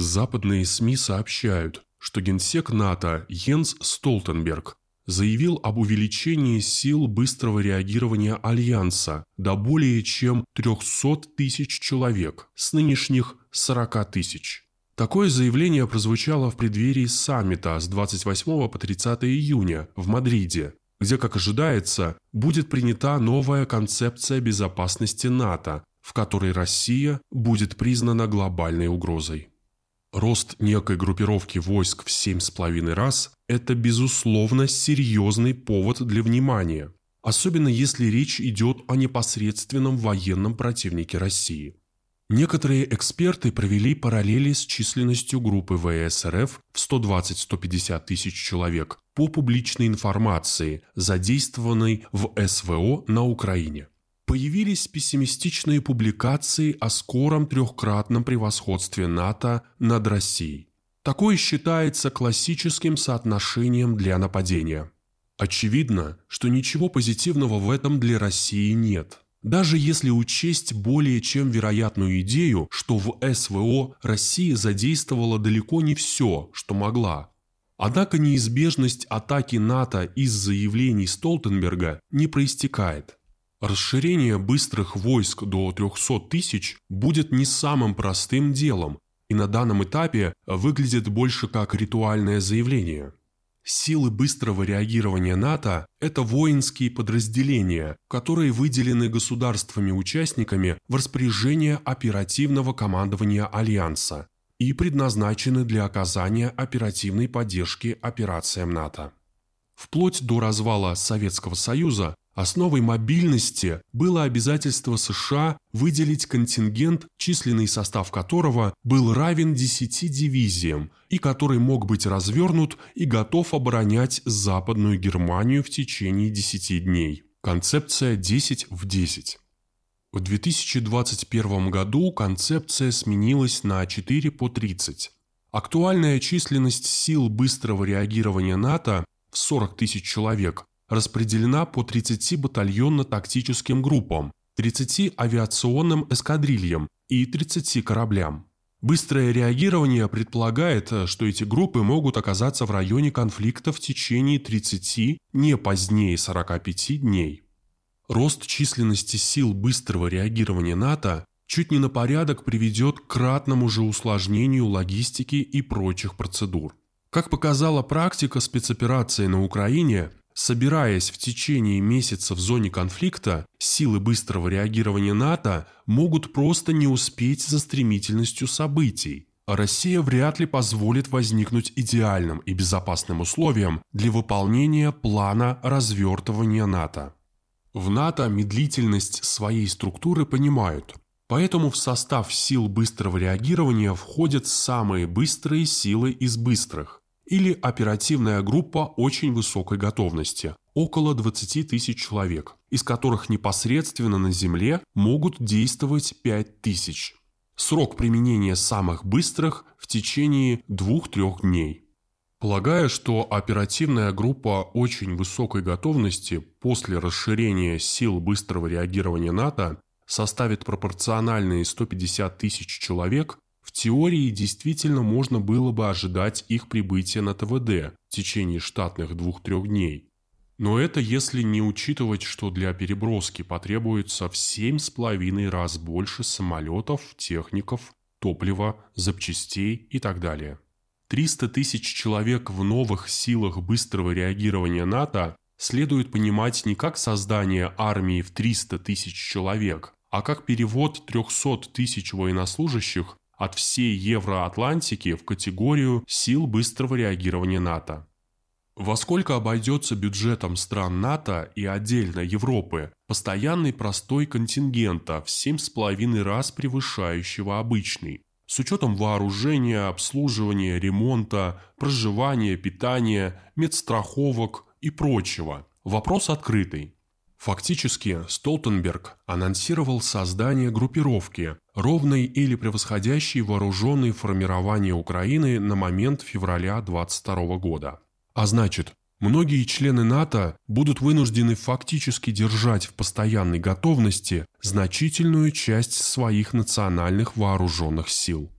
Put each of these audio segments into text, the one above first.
Западные СМИ сообщают, что генсек НАТО Йенс Столтенберг заявил об увеличении сил быстрого реагирования Альянса до более чем 300 тысяч человек с нынешних 40 тысяч. Такое заявление прозвучало в преддверии саммита с 28 по 30 июня в Мадриде, где, как ожидается, будет принята новая концепция безопасности НАТО, в которой Россия будет признана глобальной угрозой. Рост некой группировки войск в 7,5 раз – это, безусловно, серьезный повод для внимания, особенно если речь идет о непосредственном военном противнике России. Некоторые эксперты провели параллели с численностью группы ВС РФ в 120-150 тысяч человек по публичной информации, задействованной в СВО на Украине появились пессимистичные публикации о скором трехкратном превосходстве НАТО над Россией. Такое считается классическим соотношением для нападения. Очевидно, что ничего позитивного в этом для России нет. Даже если учесть более чем вероятную идею, что в СВО Россия задействовала далеко не все, что могла. Однако неизбежность атаки НАТО из заявлений Столтенберга не проистекает. Расширение быстрых войск до 300 тысяч будет не самым простым делом и на данном этапе выглядит больше как ритуальное заявление. Силы быстрого реагирования НАТО – это воинские подразделения, которые выделены государствами-участниками в распоряжение оперативного командования Альянса и предназначены для оказания оперативной поддержки операциям НАТО. Вплоть до развала Советского Союза Основой мобильности было обязательство США выделить контингент, численный состав которого был равен 10 дивизиям и который мог быть развернут и готов оборонять Западную Германию в течение 10 дней. Концепция 10 в 10. В 2021 году концепция сменилась на 4 по 30. Актуальная численность сил быстрого реагирования НАТО в 40 тысяч человек распределена по 30 батальонно-тактическим группам, 30 авиационным эскадрильям и 30 кораблям. Быстрое реагирование предполагает, что эти группы могут оказаться в районе конфликта в течение 30, не позднее 45 дней. Рост численности сил быстрого реагирования НАТО чуть не на порядок приведет к кратному же усложнению логистики и прочих процедур. Как показала практика спецоперации на Украине, Собираясь в течение месяца в зоне конфликта, силы быстрого реагирования НАТО могут просто не успеть за стремительностью событий, а Россия вряд ли позволит возникнуть идеальным и безопасным условиям для выполнения плана развертывания НАТО. В НАТО медлительность своей структуры понимают, поэтому в состав сил быстрого реагирования входят самые быстрые силы из быстрых или оперативная группа очень высокой готовности, около 20 тысяч человек, из которых непосредственно на Земле могут действовать 5 тысяч. Срок применения самых быстрых в течение 2-3 дней. Полагая, что оперативная группа очень высокой готовности после расширения сил быстрого реагирования НАТО составит пропорциональные 150 тысяч человек, теории действительно можно было бы ожидать их прибытия на ТВД в течение штатных двух-трех дней. Но это если не учитывать, что для переброски потребуется в семь с половиной раз больше самолетов, техников, топлива, запчастей и так далее. 300 тысяч человек в новых силах быстрого реагирования НАТО следует понимать не как создание армии в 300 тысяч человек, а как перевод 300 тысяч военнослужащих от всей Евроатлантики в категорию сил быстрого реагирования НАТО. Во сколько обойдется бюджетом стран НАТО и отдельно Европы постоянный простой контингента в 7,5 раз превышающего обычный, с учетом вооружения, обслуживания, ремонта, проживания, питания, медстраховок и прочего? Вопрос открытый. Фактически, Столтенберг анонсировал создание группировки, ровной или превосходящей вооруженные формирования Украины на момент февраля 22 года. А значит, многие члены НАТО будут вынуждены фактически держать в постоянной готовности значительную часть своих национальных вооруженных сил.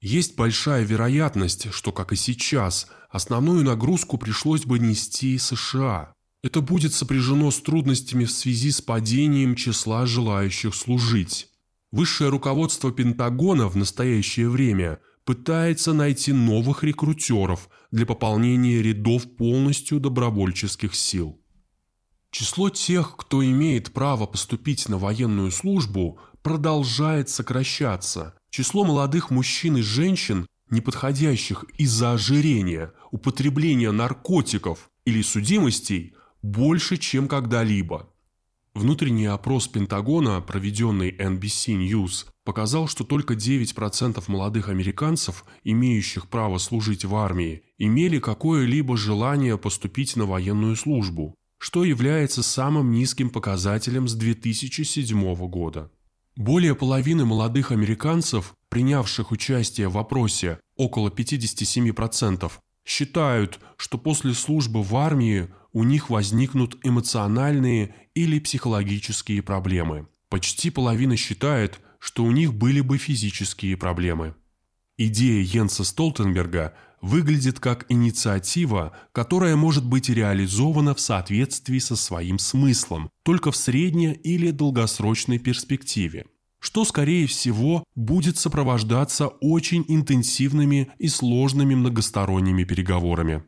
Есть большая вероятность, что, как и сейчас, основную нагрузку пришлось бы нести США. Это будет сопряжено с трудностями в связи с падением числа желающих служить. Высшее руководство Пентагона в настоящее время пытается найти новых рекрутеров для пополнения рядов полностью добровольческих сил. Число тех, кто имеет право поступить на военную службу, продолжает сокращаться. Число молодых мужчин и женщин, не подходящих из-за ожирения, употребления наркотиков или судимостей, больше, чем когда-либо. Внутренний опрос Пентагона, проведенный NBC News, показал, что только 9% молодых американцев, имеющих право служить в армии, имели какое-либо желание поступить на военную службу, что является самым низким показателем с 2007 года. Более половины молодых американцев, принявших участие в опросе, около 57%, считают, что после службы в армии у них возникнут эмоциональные или психологические проблемы. Почти половина считает, что у них были бы физические проблемы. Идея Йенса Столтенберга выглядит как инициатива, которая может быть реализована в соответствии со своим смыслом, только в средне- или долгосрочной перспективе что, скорее всего, будет сопровождаться очень интенсивными и сложными многосторонними переговорами.